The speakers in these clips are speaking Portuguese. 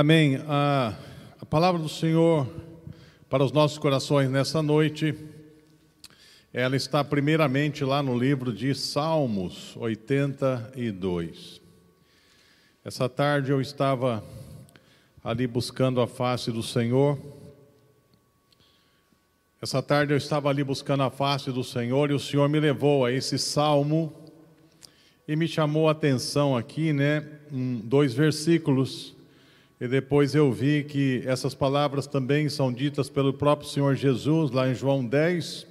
Amém. A, a, palavra do Senhor para os nossos corações nessa noite, ela está primeiramente lá no livro de Salmos 82. Essa tarde eu estava ali buscando a face do Senhor. Essa tarde eu estava ali buscando a face do Senhor e o Senhor me levou a esse salmo e me chamou a atenção aqui, né, um, dois versículos e depois eu vi que essas palavras também são ditas pelo próprio Senhor Jesus, lá em João 10,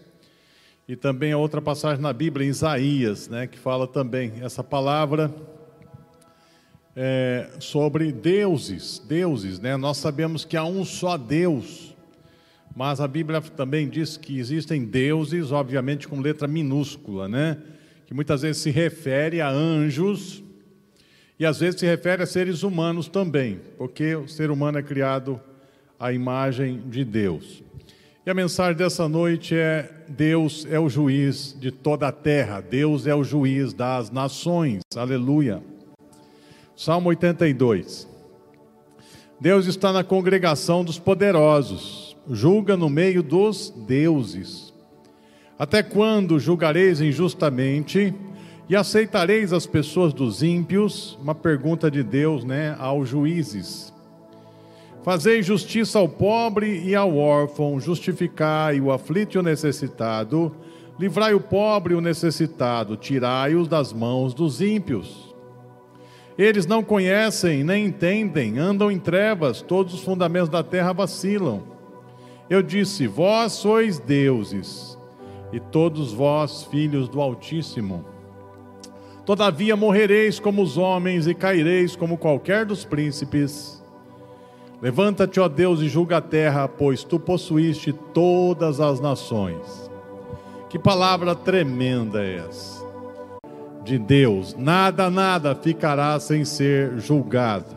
e também a outra passagem na Bíblia, em Isaías, né, que fala também essa palavra é, sobre deuses, deuses, né? Nós sabemos que há um só Deus, mas a Bíblia também diz que existem deuses, obviamente com letra minúscula, né? Que muitas vezes se refere a anjos, e às vezes se refere a seres humanos também, porque o ser humano é criado à imagem de Deus. E a mensagem dessa noite é: Deus é o juiz de toda a terra, Deus é o juiz das nações. Aleluia. Salmo 82. Deus está na congregação dos poderosos, julga no meio dos deuses. Até quando julgareis injustamente? E aceitareis as pessoas dos ímpios? Uma pergunta de Deus, né, aos juízes. Fazei justiça ao pobre e ao órfão, justificai o aflito e o necessitado, livrai o pobre e o necessitado, tirai-os das mãos dos ímpios. Eles não conhecem nem entendem, andam em trevas, todos os fundamentos da terra vacilam. Eu disse: Vós sois deuses, e todos vós filhos do Altíssimo. Todavia morrereis como os homens e caireis como qualquer dos príncipes. Levanta-te, ó Deus, e julga a terra, pois tu possuíste todas as nações. Que palavra tremenda é essa? De Deus, nada, nada ficará sem ser julgado.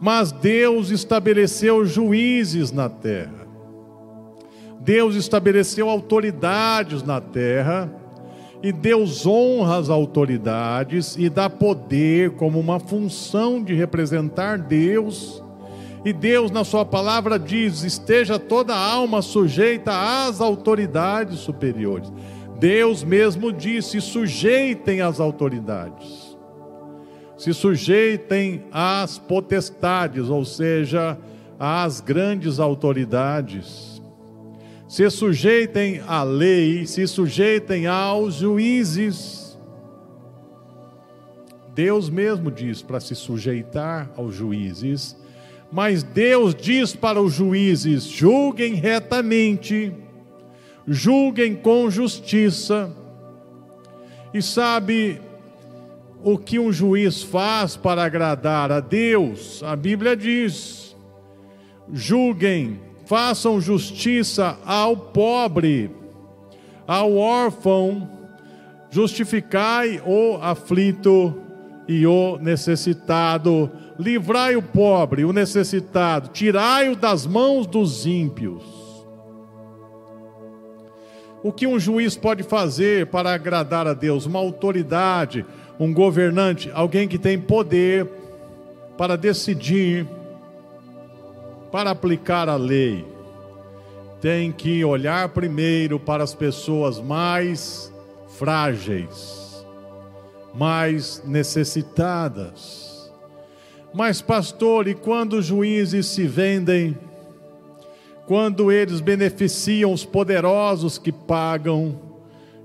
Mas Deus estabeleceu juízes na terra. Deus estabeleceu autoridades na terra e Deus honra as autoridades e dá poder como uma função de representar Deus. E Deus, na Sua palavra, diz: esteja toda a alma sujeita às autoridades superiores. Deus mesmo disse: sujeitem às autoridades, se sujeitem às potestades, ou seja, às grandes autoridades se sujeitem à lei, se sujeitem aos juízes. Deus mesmo diz para se sujeitar aos juízes, mas Deus diz para os juízes: julguem retamente, julguem com justiça. E sabe o que um juiz faz para agradar a Deus? A Bíblia diz: julguem façam justiça ao pobre, ao órfão, justificai o aflito e o necessitado, livrai o pobre, o necessitado, tirai-o das mãos dos ímpios. O que um juiz pode fazer para agradar a Deus? Uma autoridade, um governante, alguém que tem poder para decidir para aplicar a lei, tem que olhar primeiro para as pessoas mais frágeis, mais necessitadas. Mas, pastor, e quando os juízes se vendem, quando eles beneficiam os poderosos que pagam,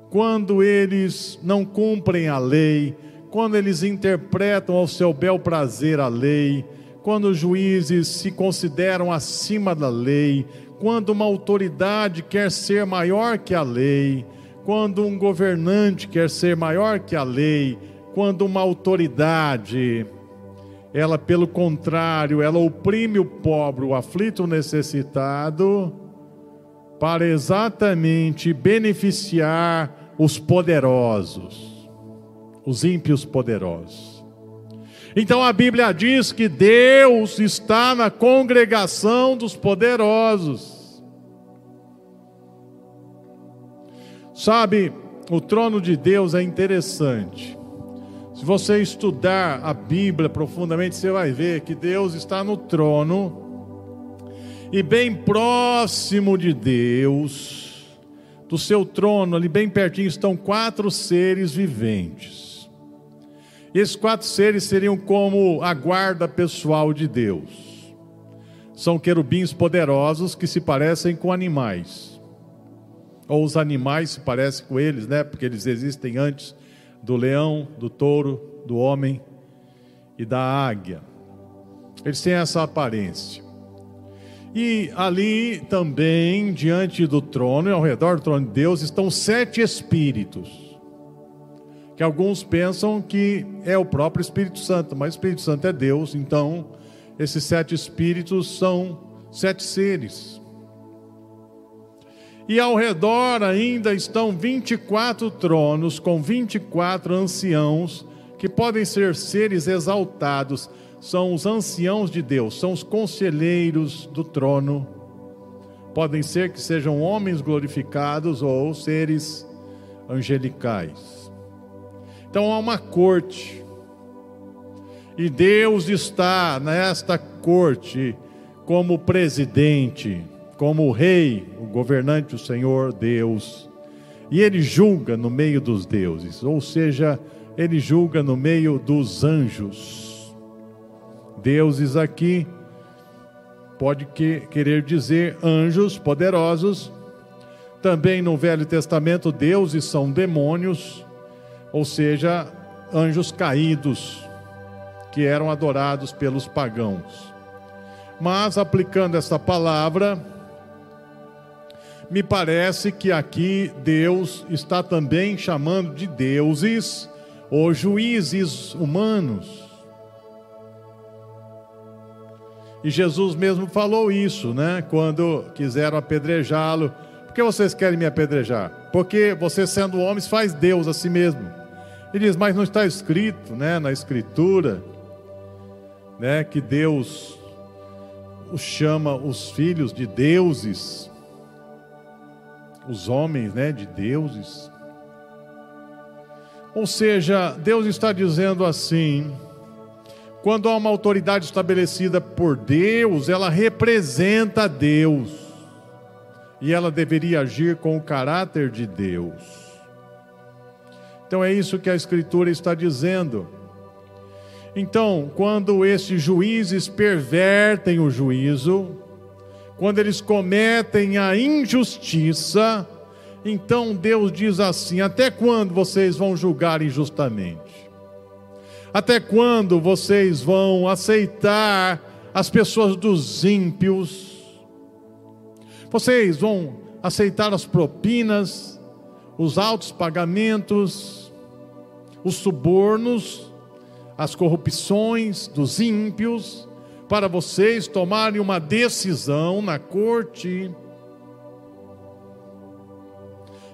quando eles não cumprem a lei, quando eles interpretam ao seu bel prazer a lei, quando os juízes se consideram acima da lei, quando uma autoridade quer ser maior que a lei, quando um governante quer ser maior que a lei, quando uma autoridade, ela pelo contrário, ela oprime o pobre, o aflito, o necessitado, para exatamente beneficiar os poderosos, os ímpios poderosos. Então a Bíblia diz que Deus está na congregação dos poderosos. Sabe, o trono de Deus é interessante. Se você estudar a Bíblia profundamente, você vai ver que Deus está no trono e bem próximo de Deus, do seu trono, ali bem pertinho, estão quatro seres viventes. E esses quatro seres seriam como a guarda pessoal de Deus. São querubins poderosos que se parecem com animais. Ou os animais se parecem com eles, né? Porque eles existem antes do leão, do touro, do homem e da águia. Eles têm essa aparência. E ali também, diante do trono e ao redor do trono de Deus, estão sete espíritos. Que alguns pensam que é o próprio Espírito Santo, mas o Espírito Santo é Deus, então esses sete espíritos são sete seres. E ao redor ainda estão 24 tronos com 24 anciãos, que podem ser seres exaltados. São os anciãos de Deus, são os conselheiros do trono. Podem ser que sejam homens glorificados ou seres angelicais. Então há uma corte. E Deus está nesta corte como presidente como o rei, o governante, o Senhor Deus. E ele julga no meio dos deuses, ou seja, ele julga no meio dos anjos. Deuses aqui pode que, querer dizer anjos poderosos. Também no Velho Testamento, deuses são demônios, ou seja, anjos caídos, que eram adorados pelos pagãos. Mas aplicando essa palavra, me parece que aqui Deus está também chamando de deuses ou juízes humanos. E Jesus mesmo falou isso, né? Quando quiseram apedrejá-lo. Por que vocês querem me apedrejar? Porque você, sendo homens, faz Deus a si mesmo. Ele diz, mas não está escrito, né, na Escritura, né, que Deus os chama os filhos de deuses os homens, né, de deuses. Ou seja, Deus está dizendo assim: quando há uma autoridade estabelecida por Deus, ela representa Deus. E ela deveria agir com o caráter de Deus. Então é isso que a Escritura está dizendo. Então, quando esses juízes pervertem o juízo, quando eles cometem a injustiça, então Deus diz assim: até quando vocês vão julgar injustamente? Até quando vocês vão aceitar as pessoas dos ímpios? Vocês vão aceitar as propinas, os altos pagamentos, os subornos, as corrupções dos ímpios? para vocês tomarem uma decisão na corte.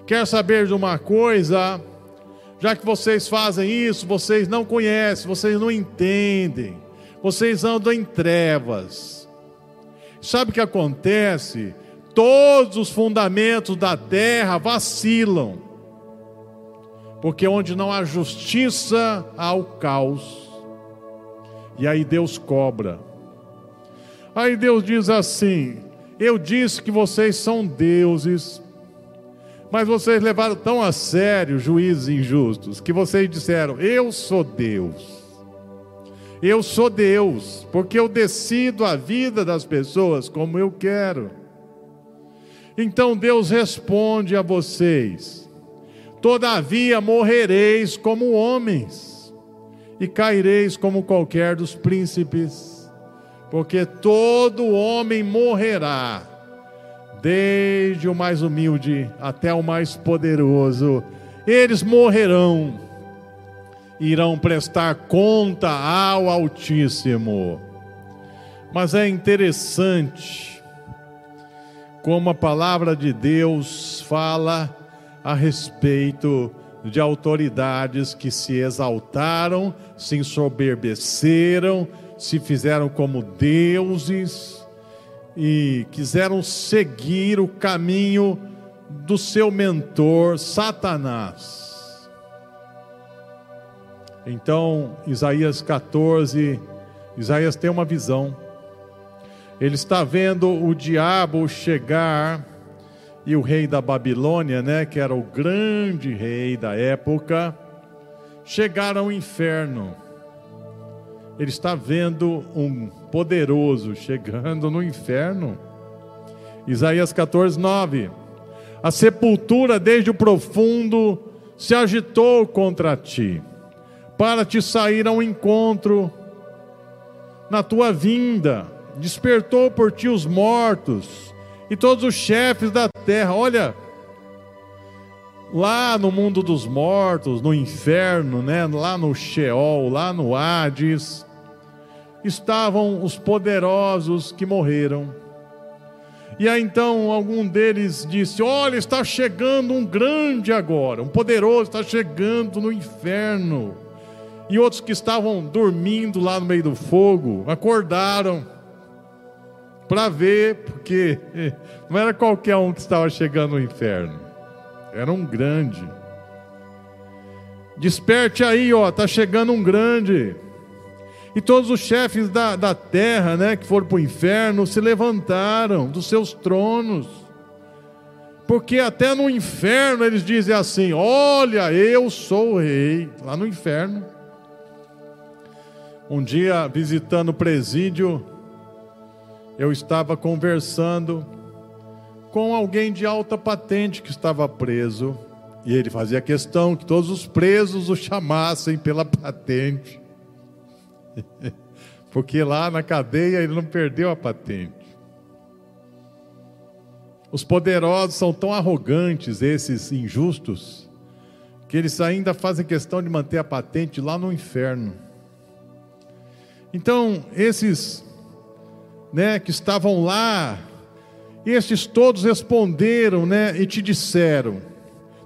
Quer saber de uma coisa? Já que vocês fazem isso, vocês não conhecem, vocês não entendem, vocês andam em trevas. Sabe o que acontece? Todos os fundamentos da terra vacilam, porque onde não há justiça, há o caos, e aí Deus cobra. Aí Deus diz assim: Eu disse que vocês são deuses, mas vocês levaram tão a sério juízes injustos que vocês disseram: Eu sou Deus. Eu sou Deus, porque eu decido a vida das pessoas como eu quero. Então Deus responde a vocês: Todavia morrereis como homens, e caireis como qualquer dos príncipes porque todo homem morrerá, desde o mais humilde até o mais poderoso, eles morrerão, irão prestar conta ao Altíssimo. Mas é interessante como a palavra de Deus fala a respeito de autoridades que se exaltaram, se ensoberbeceram, se fizeram como deuses e quiseram seguir o caminho do seu mentor, Satanás. Então, Isaías 14, Isaías tem uma visão. Ele está vendo o diabo chegar e o rei da Babilônia, né, que era o grande rei da época, chegar ao inferno. Ele está vendo um poderoso chegando no inferno. Isaías 14, 9. A sepultura desde o profundo se agitou contra ti, para te sair ao encontro na tua vinda, despertou por ti os mortos e todos os chefes da terra. Olha, lá no mundo dos mortos, no inferno, né? lá no Sheol, lá no Hades, estavam os poderosos que morreram. E aí então algum deles disse: Olha, está chegando um grande agora, um poderoso está chegando no inferno. E outros que estavam dormindo lá no meio do fogo acordaram para ver, porque não era qualquer um que estava chegando no inferno, era um grande. Desperte aí, ó, tá chegando um grande. E todos os chefes da, da terra, né, que foram para o inferno, se levantaram dos seus tronos. Porque até no inferno eles dizem assim: Olha, eu sou o rei. Lá no inferno. Um dia, visitando o presídio, eu estava conversando com alguém de alta patente que estava preso. E ele fazia questão que todos os presos o chamassem pela patente. Porque lá na cadeia ele não perdeu a patente. Os poderosos são tão arrogantes, esses injustos, que eles ainda fazem questão de manter a patente lá no inferno. Então, esses né, que estavam lá, estes todos responderam, né, e te disseram: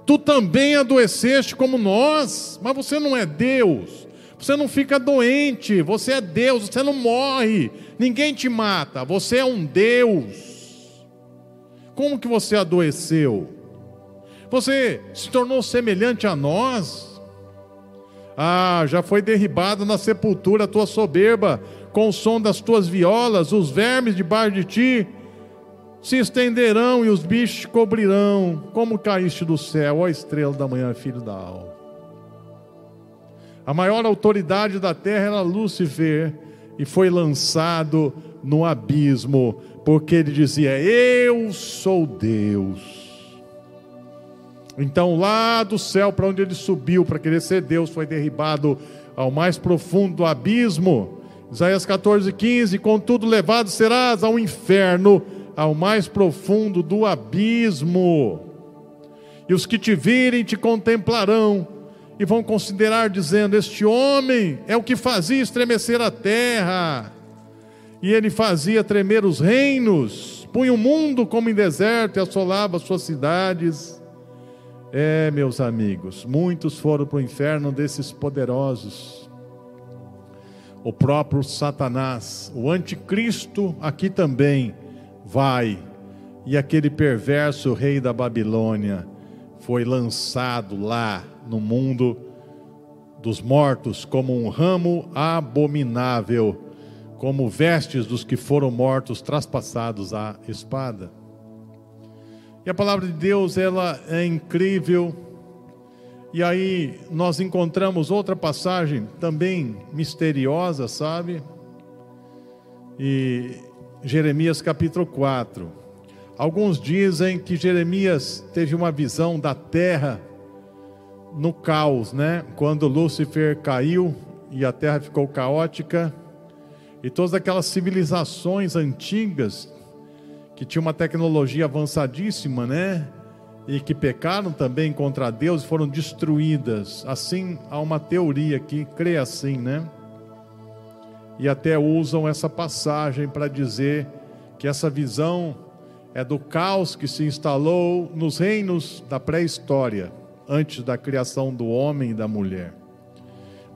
Tu também adoeceste como nós, mas você não é Deus. Você não fica doente, você é Deus, você não morre, ninguém te mata, você é um Deus. Como que você adoeceu? Você se tornou semelhante a nós? Ah, já foi derribado na sepultura a tua soberba, com o som das tuas violas, os vermes debaixo de ti se estenderão e os bichos te cobrirão, como caíste do céu, ó estrela da manhã, filho da alma. A maior autoridade da terra era Lúcifer e foi lançado no abismo, porque ele dizia: Eu sou Deus. Então, lá do céu para onde ele subiu para querer ser Deus, foi derribado ao mais profundo do abismo. Isaías 14, 15: Contudo, levado serás ao inferno, ao mais profundo do abismo. E os que te virem te contemplarão e vão considerar, dizendo: Este homem é o que fazia estremecer a terra, e ele fazia tremer os reinos, punha o mundo como em deserto e assolava as suas cidades. É, meus amigos, muitos foram para o inferno desses poderosos o próprio Satanás, o anticristo aqui também vai, e aquele perverso rei da Babilônia foi lançado lá no mundo dos mortos como um ramo abominável, como vestes dos que foram mortos traspassados à espada. E a palavra de Deus, ela é incrível e aí nós encontramos outra passagem também misteriosa, sabe? E Jeremias capítulo 4. Alguns dizem que Jeremias teve uma visão da terra no caos, né? Quando Lúcifer caiu e a terra ficou caótica, e todas aquelas civilizações antigas que tinham uma tecnologia avançadíssima, né? E que pecaram também contra Deus foram destruídas. Assim, há uma teoria que crê assim, né? E até usam essa passagem para dizer que essa visão é do caos que se instalou nos reinos da pré-história, antes da criação do homem e da mulher.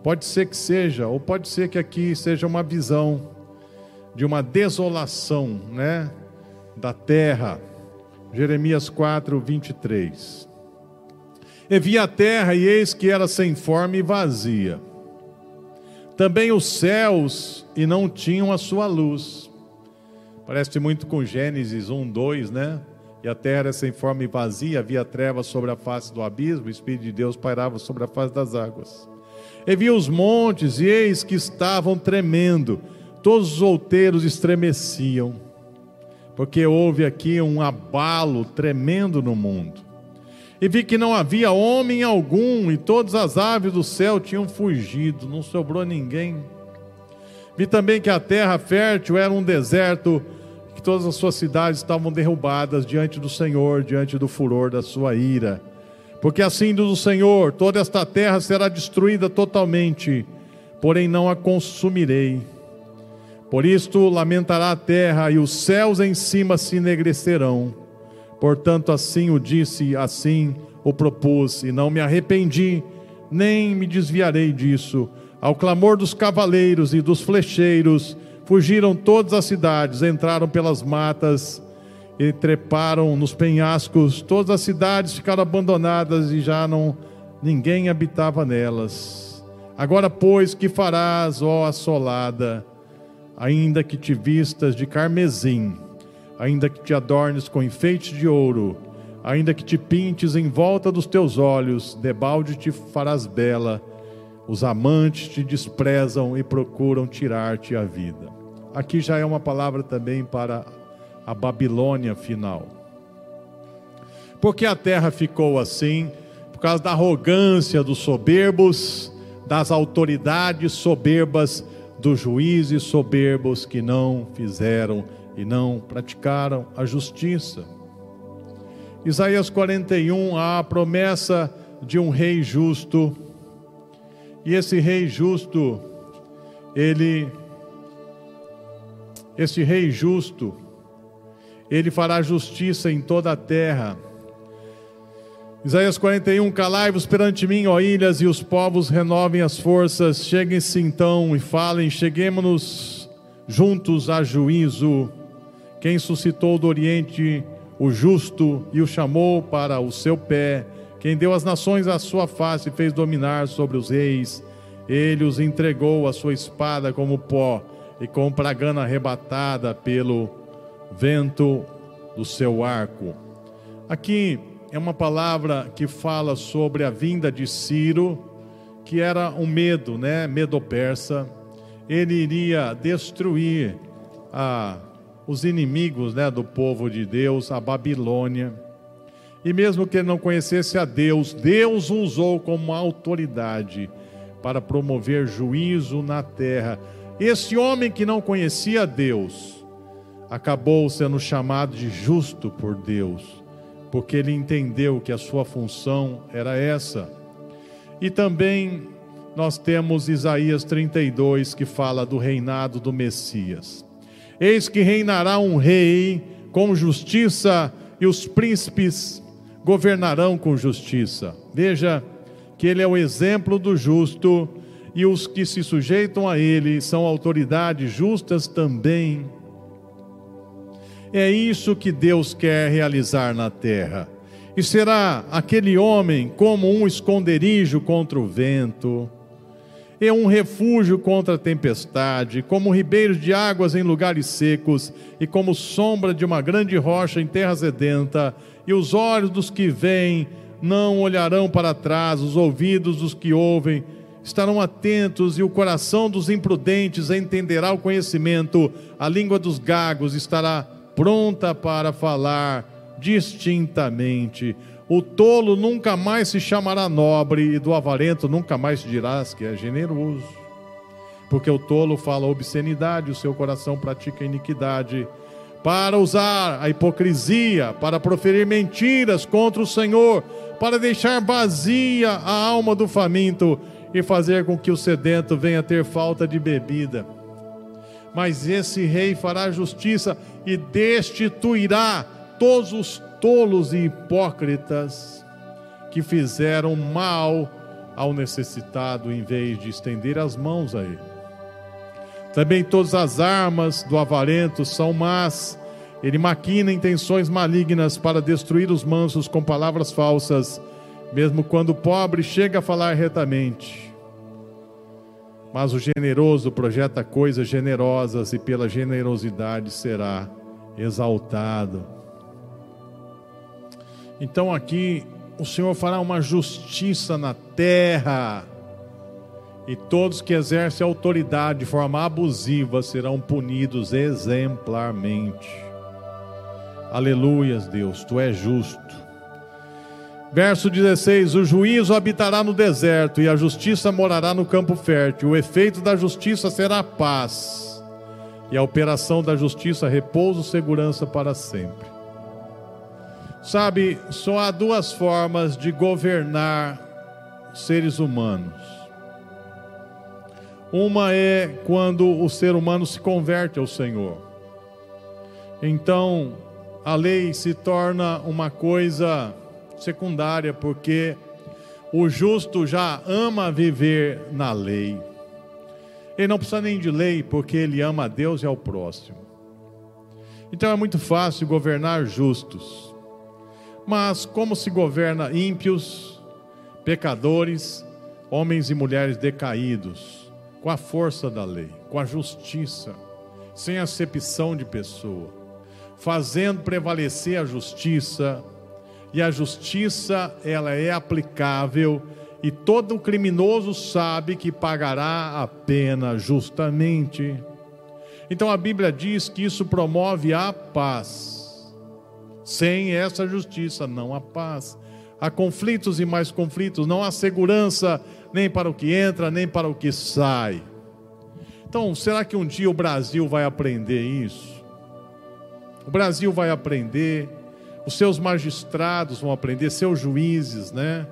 Pode ser que seja, ou pode ser que aqui seja uma visão de uma desolação, né, da terra Jeremias 4, 23. E vi a terra, e eis que era sem forma e vazia, também os céus e não tinham a sua luz. Parece muito com Gênesis 1, 2, né? E a terra era sem forma e vazia, havia trevas sobre a face do abismo, o Espírito de Deus pairava sobre a face das águas. E vi os montes, e eis que estavam tremendo, todos os outeiros estremeciam, porque houve aqui um abalo tremendo no mundo. E vi que não havia homem algum, e todas as aves do céu tinham fugido, não sobrou ninguém. Vi também que a terra fértil era um deserto, que todas as suas cidades estavam derrubadas diante do Senhor, diante do furor da sua ira. Porque assim diz o Senhor: toda esta terra será destruída totalmente, porém não a consumirei. Por isto lamentará a terra e os céus em cima se enegrecerão Portanto, assim o disse, assim o propus, e não me arrependi, nem me desviarei disso. Ao clamor dos cavaleiros e dos flecheiros, fugiram todas as cidades, entraram pelas matas e treparam nos penhascos. Todas as cidades ficaram abandonadas e já não ninguém habitava nelas. Agora, pois, que farás, ó assolada, ainda que te vistas de carmesim? ainda que te adornes com enfeites de ouro, ainda que te pintes em volta dos teus olhos, debalde te farás bela. Os amantes te desprezam e procuram tirar-te a vida. Aqui já é uma palavra também para a Babilônia final. Porque a terra ficou assim, por causa da arrogância dos soberbos, das autoridades soberbas, dos juízes soberbos que não fizeram e não praticaram a justiça. Isaías 41, há a promessa de um rei justo, e esse rei justo, ele, esse rei justo, ele fará justiça em toda a terra. Isaías 41, calai-vos perante mim, ó ilhas, e os povos renovem as forças, cheguem-se então e falem, cheguemos-nos juntos a juízo quem suscitou do Oriente o justo e o chamou para o seu pé, quem deu as nações à sua face e fez dominar sobre os reis, ele os entregou a sua espada como pó e com pragana arrebatada pelo vento do seu arco. Aqui é uma palavra que fala sobre a vinda de Ciro, que era um medo, né? Medo persa. Ele iria destruir a os inimigos né, do povo de Deus, a Babilônia. E mesmo que ele não conhecesse a Deus, Deus o usou como autoridade para promover juízo na terra. Esse homem que não conhecia Deus acabou sendo chamado de justo por Deus, porque ele entendeu que a sua função era essa. E também nós temos Isaías 32 que fala do reinado do Messias. Eis que reinará um rei com justiça e os príncipes governarão com justiça. Veja que ele é o exemplo do justo e os que se sujeitam a ele são autoridades justas também. É isso que Deus quer realizar na terra. E será aquele homem como um esconderijo contra o vento, é um refúgio contra a tempestade, como ribeiros de águas em lugares secos, e como sombra de uma grande rocha em terra sedenta, e os olhos dos que veem não olharão para trás, os ouvidos dos que ouvem estarão atentos, e o coração dos imprudentes entenderá o conhecimento, a língua dos gagos estará pronta para falar distintamente. O tolo nunca mais se chamará nobre, e do avarento nunca mais dirás que é generoso. Porque o tolo fala obscenidade, o seu coração pratica iniquidade, para usar a hipocrisia, para proferir mentiras contra o Senhor, para deixar vazia a alma do faminto e fazer com que o sedento venha ter falta de bebida. Mas esse rei fará justiça e destituirá todos os tolos e hipócritas que fizeram mal ao necessitado em vez de estender as mãos a ele. Também todas as armas do avarento são más. Ele maquina intenções malignas para destruir os mansos com palavras falsas, mesmo quando o pobre chega a falar retamente. Mas o generoso projeta coisas generosas e pela generosidade será exaltado. Então aqui o Senhor fará uma justiça na terra, e todos que exercem autoridade de forma abusiva serão punidos exemplarmente. Aleluias, Deus, tu és justo. Verso 16: O juízo habitará no deserto e a justiça morará no campo fértil. O efeito da justiça será paz, e a operação da justiça repouso, segurança para sempre. Sabe, só há duas formas de governar seres humanos. Uma é quando o ser humano se converte ao Senhor. Então, a lei se torna uma coisa secundária, porque o justo já ama viver na lei. Ele não precisa nem de lei, porque ele ama a Deus e ao próximo. Então é muito fácil governar justos. Mas como se governa ímpios, pecadores, homens e mulheres decaídos, com a força da lei, com a justiça, sem acepção de pessoa, fazendo prevalecer a justiça, e a justiça ela é aplicável e todo criminoso sabe que pagará a pena justamente. Então a Bíblia diz que isso promove a paz. Sem essa justiça não há paz. Há conflitos e mais conflitos, não há segurança nem para o que entra, nem para o que sai. Então, será que um dia o Brasil vai aprender isso? O Brasil vai aprender, os seus magistrados vão aprender, seus juízes, né?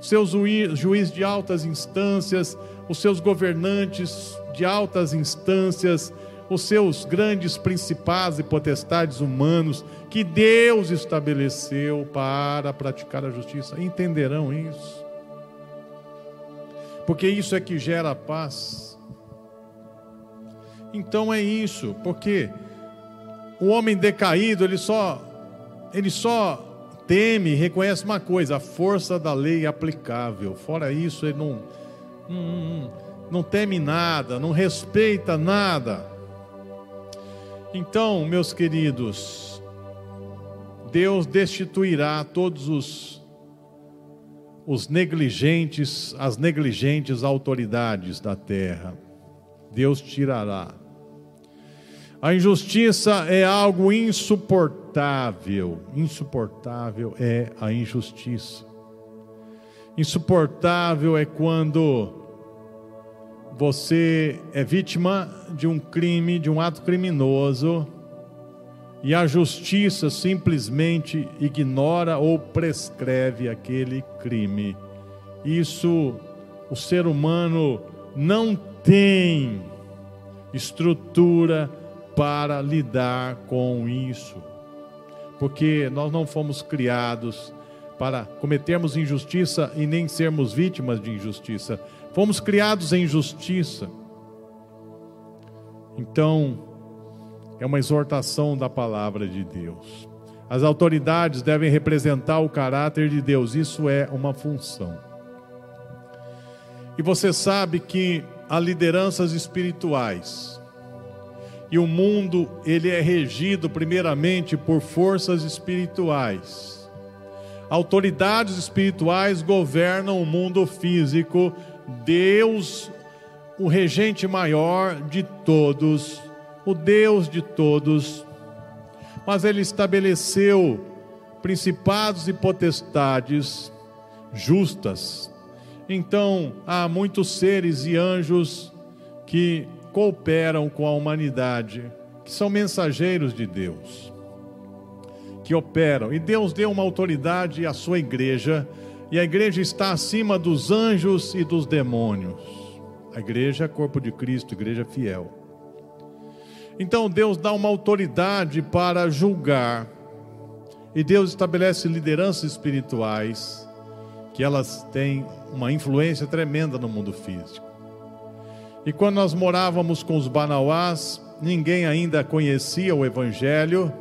Seus juízes de altas instâncias, os seus governantes de altas instâncias, os seus grandes principados e potestades humanos que Deus estabeleceu para praticar a justiça. Entenderão isso? Porque isso é que gera paz. Então é isso, porque o homem decaído, ele só ele só teme, reconhece uma coisa, a força da lei aplicável. Fora isso, ele não não, não teme nada, não respeita nada. Então, meus queridos, Deus destituirá todos os, os negligentes, as negligentes autoridades da terra. Deus tirará. A injustiça é algo insuportável. Insuportável é a injustiça. Insuportável é quando você é vítima de um crime, de um ato criminoso, e a justiça simplesmente ignora ou prescreve aquele crime. Isso o ser humano não tem estrutura para lidar com isso. Porque nós não fomos criados para cometermos injustiça e nem sermos vítimas de injustiça. Fomos criados em justiça. Então, é uma exortação da palavra de Deus. As autoridades devem representar o caráter de Deus, isso é uma função. E você sabe que há lideranças espirituais. E o mundo, ele é regido primeiramente por forças espirituais. Autoridades espirituais governam o mundo físico Deus, o regente maior de todos, o Deus de todos, mas ele estabeleceu principados e potestades justas. Então, há muitos seres e anjos que cooperam com a humanidade, que são mensageiros de Deus, que operam. E Deus deu uma autoridade à sua igreja e a igreja está acima dos anjos e dos demônios. A igreja é corpo de Cristo, igreja fiel. Então Deus dá uma autoridade para julgar. E Deus estabelece lideranças espirituais que elas têm uma influência tremenda no mundo físico. E quando nós morávamos com os Banauás, ninguém ainda conhecia o evangelho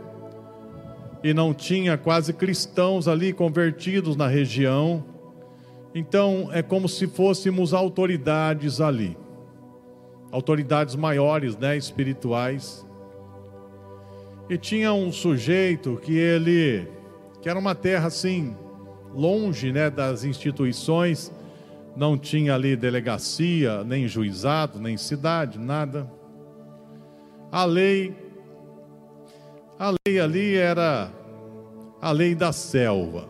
e não tinha quase cristãos ali convertidos na região. Então é como se fôssemos autoridades ali. autoridades maiores, né, espirituais. E tinha um sujeito que ele que era uma terra assim longe, né, das instituições, não tinha ali delegacia, nem juizado, nem cidade, nada. A lei a lei ali era a lei da selva.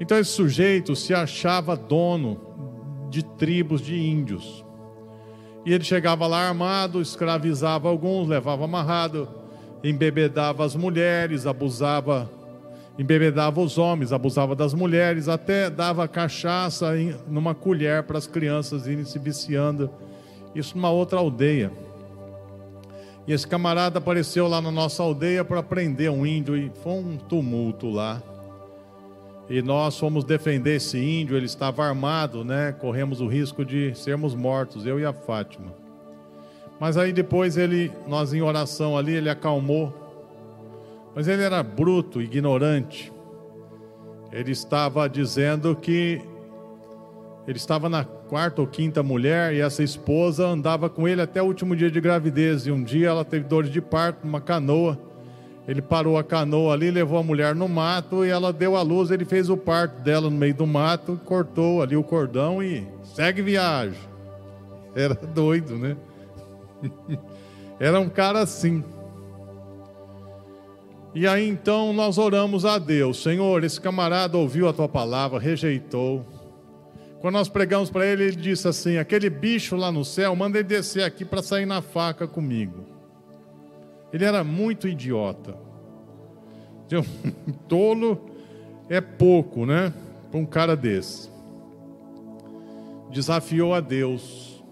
Então esse sujeito se achava dono de tribos de índios. E ele chegava lá armado, escravizava alguns, levava amarrado, embebedava as mulheres, abusava, embebedava os homens, abusava das mulheres, até dava cachaça em, numa colher para as crianças irem se viciando. Isso numa outra aldeia. E esse camarada apareceu lá na nossa aldeia para prender um índio e foi um tumulto lá. E nós fomos defender esse índio, ele estava armado, né? Corremos o risco de sermos mortos, eu e a Fátima. Mas aí depois ele, nós em oração ali, ele acalmou. Mas ele era bruto, ignorante. Ele estava dizendo que ele estava na quarta ou quinta mulher e essa esposa andava com ele até o último dia de gravidez. E um dia ela teve dores de parto numa canoa. Ele parou a canoa ali, levou a mulher no mato e ela deu a luz. Ele fez o parto dela no meio do mato, cortou ali o cordão e segue viagem. Era doido, né? Era um cara assim. E aí então nós oramos a Deus: Senhor, esse camarada ouviu a tua palavra, rejeitou quando nós pregamos para ele, ele disse assim: aquele bicho lá no céu, manda ele descer aqui para sair na faca comigo. Ele era muito idiota. Tolo é pouco, né? Para um cara desse. Desafiou a Deus.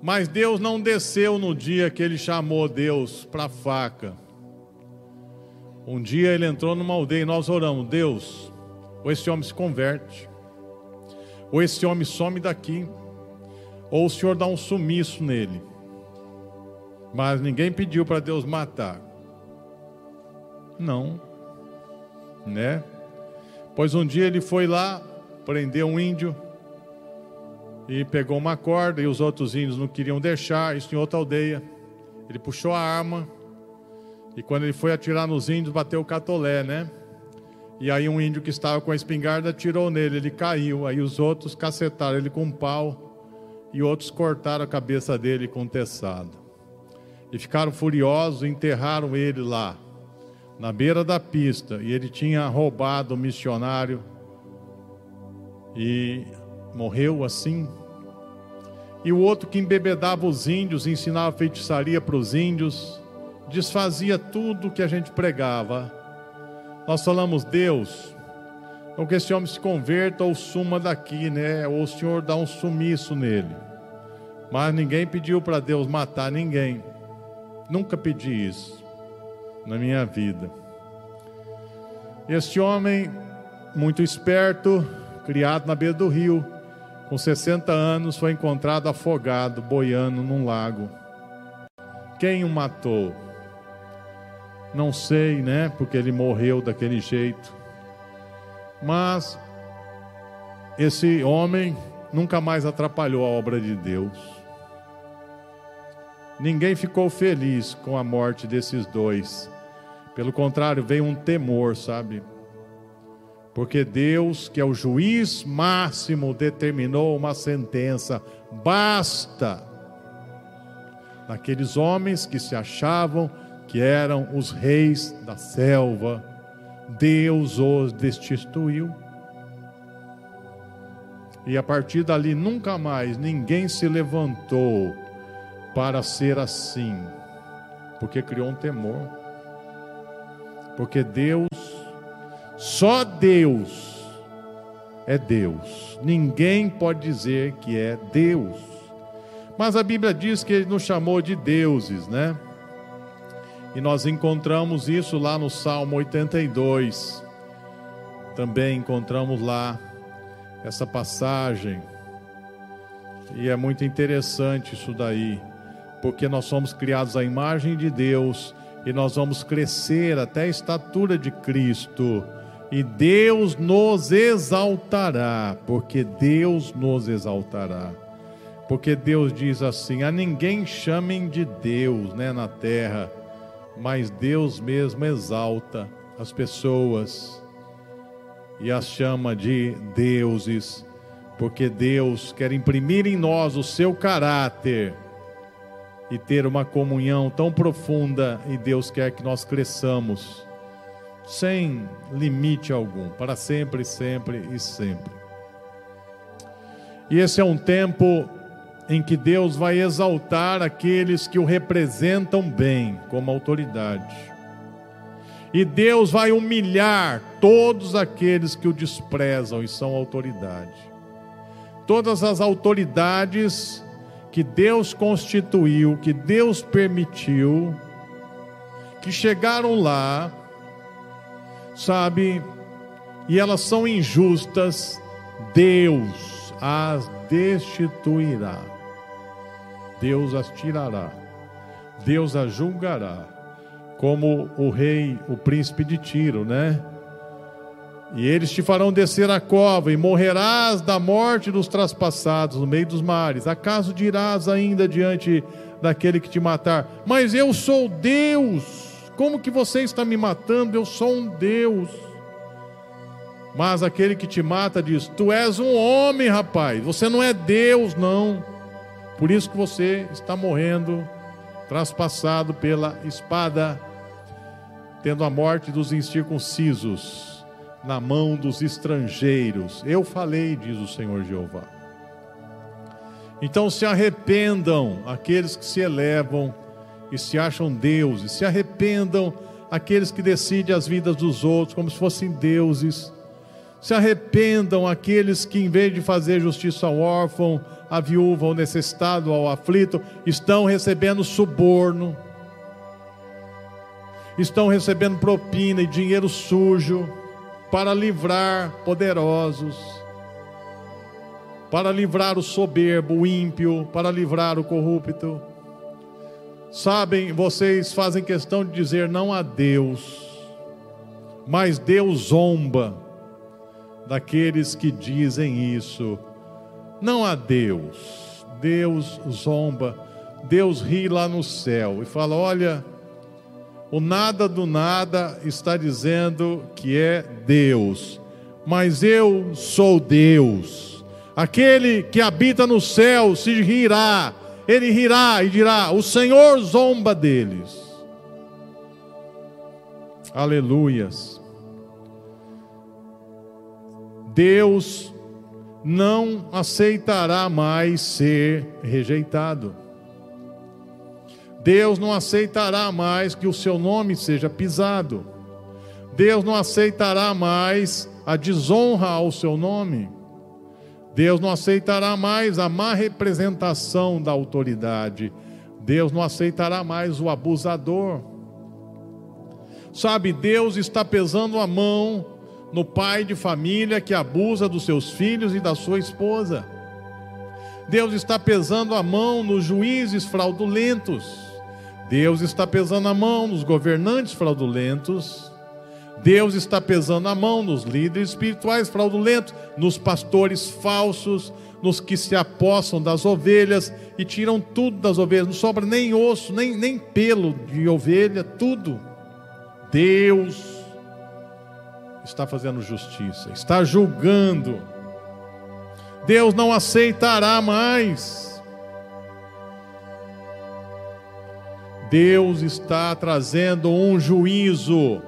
Mas Deus não desceu no dia que ele chamou Deus para a faca. Um dia ele entrou numa aldeia e nós oramos: Deus, ou esse homem se converte ou esse homem some daqui, ou o Senhor dá um sumiço nele. Mas ninguém pediu para Deus matar. Não. Né? Pois um dia ele foi lá, prendeu um índio e pegou uma corda e os outros índios não queriam deixar, isso em outra aldeia. Ele puxou a arma e quando ele foi atirar nos índios, bateu o catolé, né? E aí um índio que estava com a espingarda atirou nele, ele caiu. Aí os outros cacetaram ele com um pau e outros cortaram a cabeça dele com um teçado. E ficaram furiosos, enterraram ele lá, na beira da pista. E ele tinha roubado o missionário e morreu assim. E o outro que embebedava os índios, ensinava feitiçaria para os índios, desfazia tudo que a gente pregava nós falamos, Deus, ou que esse homem se converta ou suma daqui, né? Ou o Senhor dá um sumiço nele. Mas ninguém pediu para Deus matar ninguém. Nunca pedi isso na minha vida. Este homem, muito esperto, criado na beira do rio, com 60 anos, foi encontrado afogado, boiando num lago. Quem o matou? Não sei, né? Porque ele morreu daquele jeito. Mas esse homem nunca mais atrapalhou a obra de Deus. Ninguém ficou feliz com a morte desses dois. Pelo contrário, veio um temor, sabe? Porque Deus, que é o juiz máximo, determinou uma sentença. Basta! Naqueles homens que se achavam que eram os reis da selva, Deus os destituiu. E a partir dali nunca mais ninguém se levantou para ser assim, porque criou um temor. Porque Deus, só Deus é Deus. Ninguém pode dizer que é Deus. Mas a Bíblia diz que ele nos chamou de deuses, né? E nós encontramos isso lá no Salmo 82. Também encontramos lá essa passagem. E é muito interessante isso daí, porque nós somos criados à imagem de Deus e nós vamos crescer até a estatura de Cristo. E Deus nos exaltará, porque Deus nos exaltará. Porque Deus diz assim: a ninguém chamem de Deus né, na terra, mas Deus mesmo exalta as pessoas e as chama de deuses, porque Deus quer imprimir em nós o seu caráter e ter uma comunhão tão profunda, e Deus quer que nós cresçamos sem limite algum, para sempre, sempre e sempre. E esse é um tempo em que Deus vai exaltar aqueles que o representam bem como autoridade. E Deus vai humilhar todos aqueles que o desprezam e são autoridade. Todas as autoridades que Deus constituiu, que Deus permitiu, que chegaram lá, sabe, e elas são injustas, Deus as destituirá, Deus as tirará, Deus as julgará, como o rei, o príncipe de Tiro, né? E eles te farão descer a cova, e morrerás da morte dos traspassados no meio dos mares. Acaso dirás ainda diante daquele que te matar: Mas eu sou Deus. Como que você está me matando? Eu sou um Deus. Mas aquele que te mata diz: Tu és um homem, rapaz. Você não é Deus, não. Por isso que você está morrendo, traspassado pela espada, tendo a morte dos incircuncisos na mão dos estrangeiros. Eu falei, diz o Senhor Jeová. Então se arrependam aqueles que se elevam e se acham deuses, se arrependam aqueles que decidem as vidas dos outros como se fossem deuses. Se arrependam aqueles que, em vez de fazer justiça ao órfão, à viúva, ao necessitado, ao aflito, estão recebendo suborno, estão recebendo propina e dinheiro sujo para livrar poderosos, para livrar o soberbo, o ímpio, para livrar o corrupto. Sabem, vocês fazem questão de dizer não a Deus, mas Deus zomba daqueles que dizem isso. Não a Deus, Deus zomba, Deus ri lá no céu e fala: olha o nada do nada está dizendo que é Deus, mas eu sou Deus. Aquele que habita no céu se rirá, ele rirá e dirá: O Senhor zomba deles. Aleluias. Deus não aceitará mais ser rejeitado. Deus não aceitará mais que o seu nome seja pisado. Deus não aceitará mais a desonra ao seu nome. Deus não aceitará mais a má representação da autoridade. Deus não aceitará mais o abusador. Sabe, Deus está pesando a mão no pai de família que abusa dos seus filhos e da sua esposa. Deus está pesando a mão nos juízes fraudulentos. Deus está pesando a mão nos governantes fraudulentos. Deus está pesando a mão nos líderes espirituais fraudulentos, nos pastores falsos, nos que se apossam das ovelhas e tiram tudo das ovelhas, não sobra nem osso, nem, nem pelo de ovelha, tudo. Deus está fazendo justiça, está julgando. Deus não aceitará mais. Deus está trazendo um juízo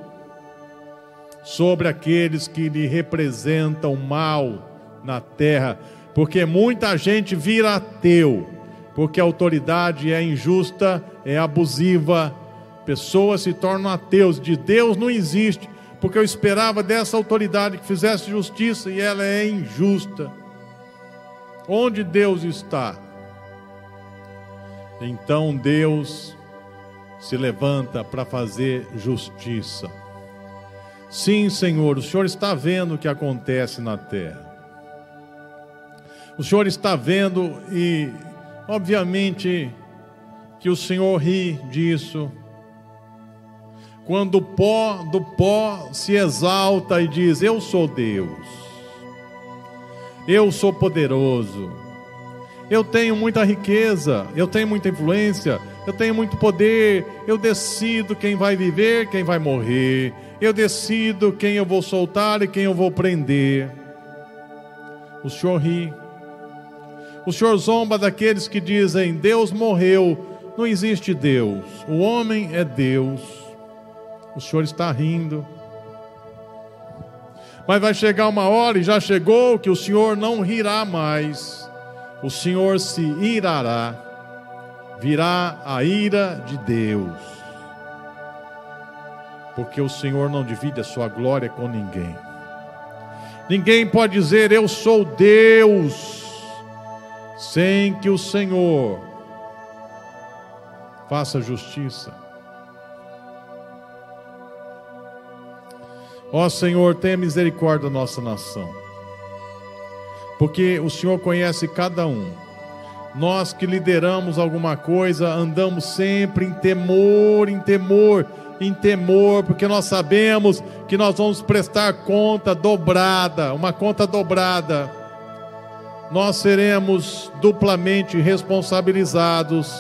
sobre aqueles que lhe representam mal na terra, porque muita gente vira ateu, porque a autoridade é injusta, é abusiva, pessoas se tornam ateus, de Deus não existe, porque eu esperava dessa autoridade que fizesse justiça e ela é injusta. Onde Deus está? Então Deus se levanta para fazer justiça. Sim, Senhor, o Senhor está vendo o que acontece na terra. O Senhor está vendo e, obviamente, que o Senhor ri disso. Quando o pó do pó se exalta e diz: Eu sou Deus, eu sou poderoso, eu tenho muita riqueza, eu tenho muita influência, eu tenho muito poder, eu decido quem vai viver, quem vai morrer, eu decido quem eu vou soltar e quem eu vou prender. O Senhor ri. O Senhor zomba daqueles que dizem: Deus morreu, não existe Deus, o homem é Deus. O Senhor está rindo. Mas vai chegar uma hora, e já chegou, que o Senhor não rirá mais, o Senhor se irará, virá a ira de Deus, porque o Senhor não divide a sua glória com ninguém. Ninguém pode dizer eu sou Deus, sem que o Senhor faça justiça. Ó Senhor, tenha misericórdia da nossa nação, porque o Senhor conhece cada um. Nós que lideramos alguma coisa, andamos sempre em temor, em temor, em temor, porque nós sabemos que nós vamos prestar conta dobrada, uma conta dobrada. Nós seremos duplamente responsabilizados,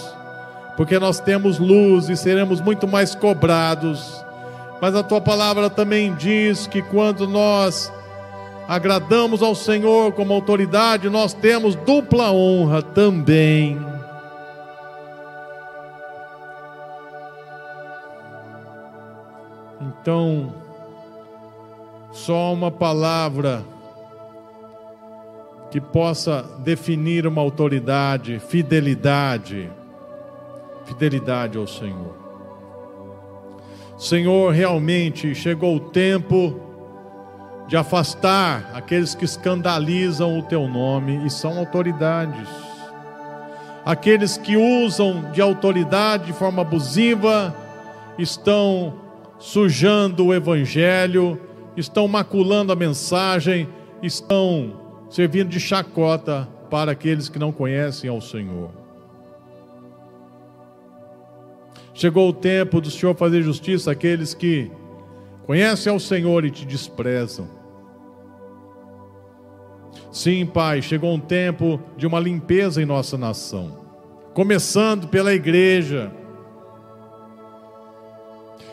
porque nós temos luz e seremos muito mais cobrados mas a tua palavra também diz que quando nós agradamos ao Senhor como autoridade, nós temos dupla honra também. Então, só uma palavra que possa definir uma autoridade, fidelidade, fidelidade ao Senhor. Senhor, realmente chegou o tempo de afastar aqueles que escandalizam o teu nome e são autoridades. Aqueles que usam de autoridade de forma abusiva estão sujando o evangelho, estão maculando a mensagem, estão servindo de chacota para aqueles que não conhecem ao Senhor. Chegou o tempo do Senhor fazer justiça àqueles que conhecem ao Senhor e te desprezam. Sim, Pai, chegou um tempo de uma limpeza em nossa nação, começando pela igreja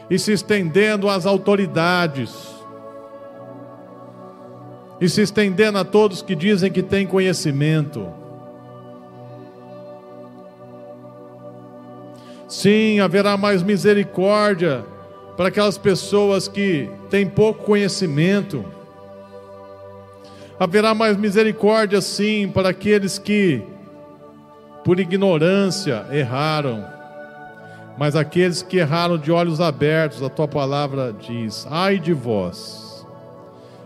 e se estendendo às autoridades, e se estendendo a todos que dizem que têm conhecimento. Sim, haverá mais misericórdia para aquelas pessoas que têm pouco conhecimento. Haverá mais misericórdia, sim, para aqueles que, por ignorância, erraram. Mas aqueles que erraram de olhos abertos, a tua palavra diz: ai de vós,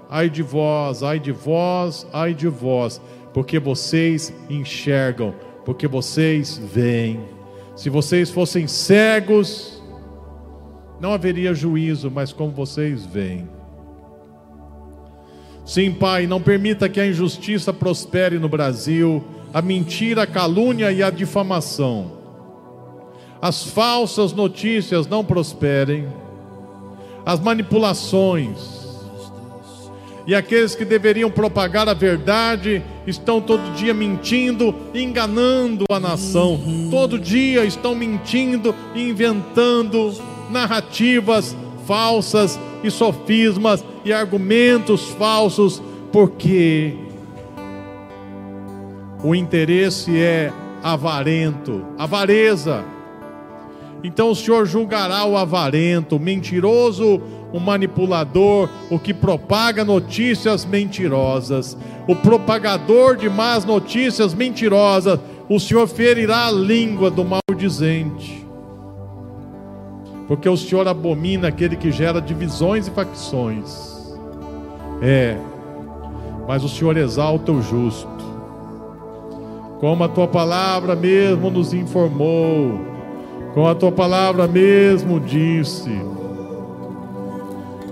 ai de vós, ai de vós, ai de vós, porque vocês enxergam, porque vocês veem. Se vocês fossem cegos, não haveria juízo, mas como vocês veem. Sim, Pai, não permita que a injustiça prospere no Brasil, a mentira, a calúnia e a difamação. As falsas notícias não prosperem, as manipulações, e aqueles que deveriam propagar a verdade estão todo dia mentindo, enganando a nação. Todo dia estão mentindo, inventando narrativas falsas e sofismas e argumentos falsos, porque o interesse é avarento, avareza. Então o Senhor julgará o avarento, mentiroso, o manipulador, o que propaga notícias mentirosas, o propagador de más notícias mentirosas. O Senhor ferirá a língua do maldizente, porque o Senhor abomina aquele que gera divisões e facções. É, mas o Senhor exalta o justo, como a tua palavra mesmo nos informou, como a tua palavra mesmo disse.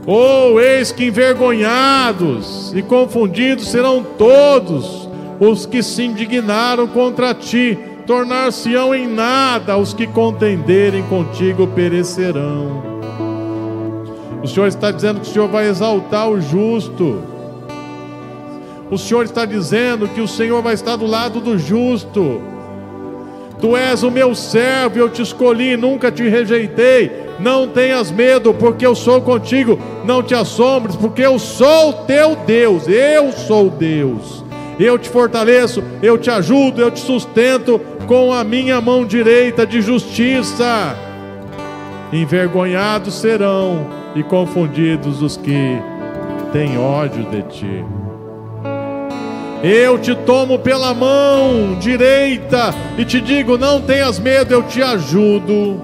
Oh, eis que envergonhados e confundidos serão todos os que se indignaram contra ti, tornar-se-ão em nada os que contenderem contigo perecerão. O Senhor está dizendo que o Senhor vai exaltar o justo. O Senhor está dizendo que o Senhor vai estar do lado do justo. Tu és o meu servo, eu te escolhi, nunca te rejeitei. Não tenhas medo, porque eu sou contigo. Não te assombres, porque eu sou teu Deus. Eu sou Deus. Eu te fortaleço, eu te ajudo, eu te sustento com a minha mão direita de justiça. Envergonhados serão e confundidos os que têm ódio de ti. Eu te tomo pela mão direita e te digo: não tenhas medo, eu te ajudo.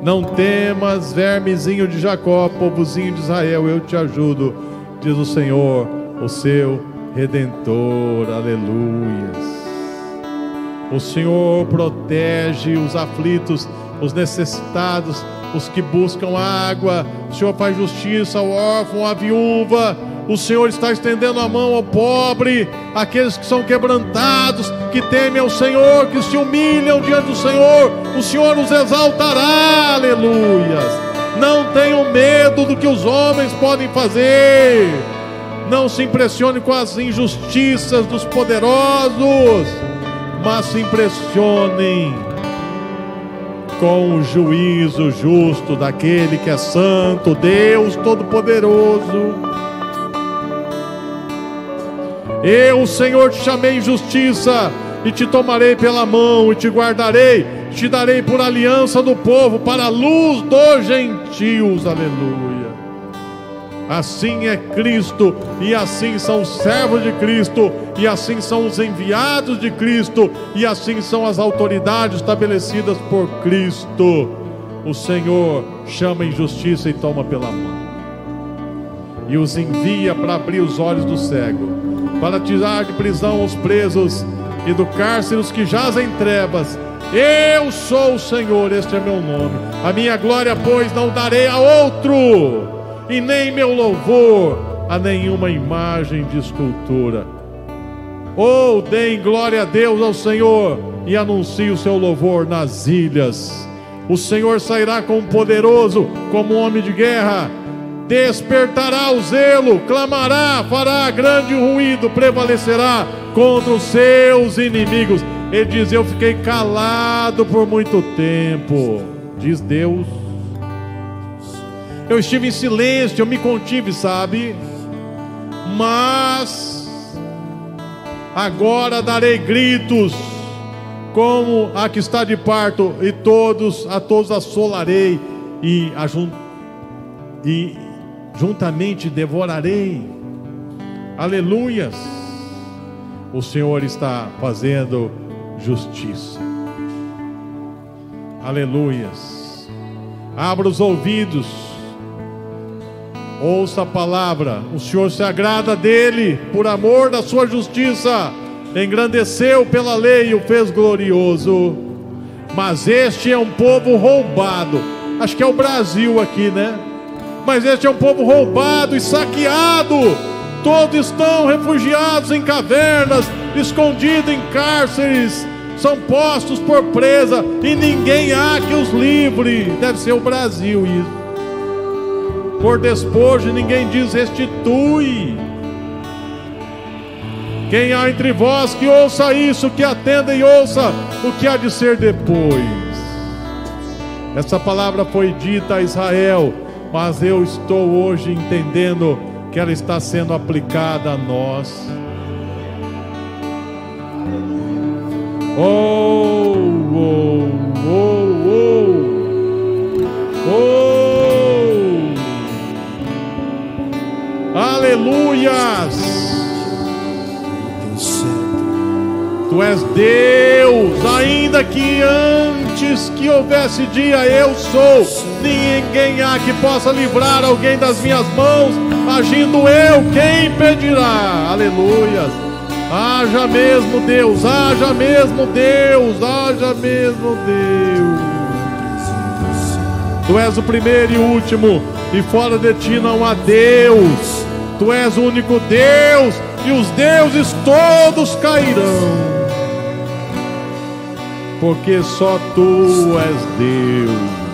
Não temas, vermezinho de Jacó, povozinho de Israel, eu te ajudo, diz o Senhor, o seu redentor. Aleluias. O Senhor protege os aflitos, os necessitados, os que buscam água. O Senhor faz justiça ao órfão, à viúva o Senhor está estendendo a mão ao pobre, aqueles que são quebrantados, que temem ao Senhor, que se humilham diante do Senhor. O Senhor os exaltará, aleluias. Não tenham medo do que os homens podem fazer. Não se impressione com as injustiças dos poderosos, mas se impressionem com o juízo justo daquele que é santo, Deus Todo-Poderoso. Eu, Senhor, te chamei em justiça e te tomarei pela mão e te guardarei, te darei por aliança do povo para a luz dos gentios. Aleluia. Assim é Cristo, e assim são os servos de Cristo, e assim são os enviados de Cristo, e assim são as autoridades estabelecidas por Cristo. O Senhor chama em justiça e toma pela mão, e os envia para abrir os olhos do cego para tirar de prisão os presos e do cárcere os que jazem em trevas. Eu sou o Senhor, este é meu nome. A minha glória, pois, não darei a outro, e nem meu louvor a nenhuma imagem de escultura. Ou oh, deem glória a Deus ao Senhor e anuncie o seu louvor nas ilhas. O Senhor sairá como poderoso, como homem de guerra despertará o zelo, clamará, fará grande ruído, prevalecerá contra os seus inimigos. Ele diz: Eu fiquei calado por muito tempo, diz Deus. Eu estive em silêncio, eu me contive, sabe? Mas agora darei gritos, como a que está de parto, e todos a todos assolarei e, ajun, e juntamente devorarei. Aleluias! O Senhor está fazendo justiça. Aleluias! Abra os ouvidos, ouça a palavra. O Senhor se agrada dele por amor da sua justiça. Engrandeceu pela lei e o fez glorioso. Mas este é um povo roubado. Acho que é o Brasil aqui, né? Mas este é um povo roubado e saqueado. Todos estão refugiados em cavernas, escondidos em cárceres, são postos por presa e ninguém há que os livre. Deve ser o Brasil isso. Por despojo, ninguém diz restitui. Quem há entre vós que ouça isso, que atenda e ouça o que há de ser depois. Essa palavra foi dita a Israel mas eu estou hoje entendendo que ela está sendo aplicada a nós. Oh, oh, oh, oh, oh. Aleluias. Tu és Deus, ainda que antes que houvesse dia, eu sou. Ninguém há que possa livrar alguém das minhas mãos, agindo eu, quem impedirá? Aleluia. Haja mesmo Deus, haja mesmo Deus, haja mesmo Deus. Tu és o primeiro e último, e fora de ti não há Deus. Tu és o único Deus, e os deuses todos cairão porque só tu és Deus.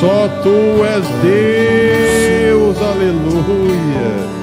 Só tu és Deus, aleluia.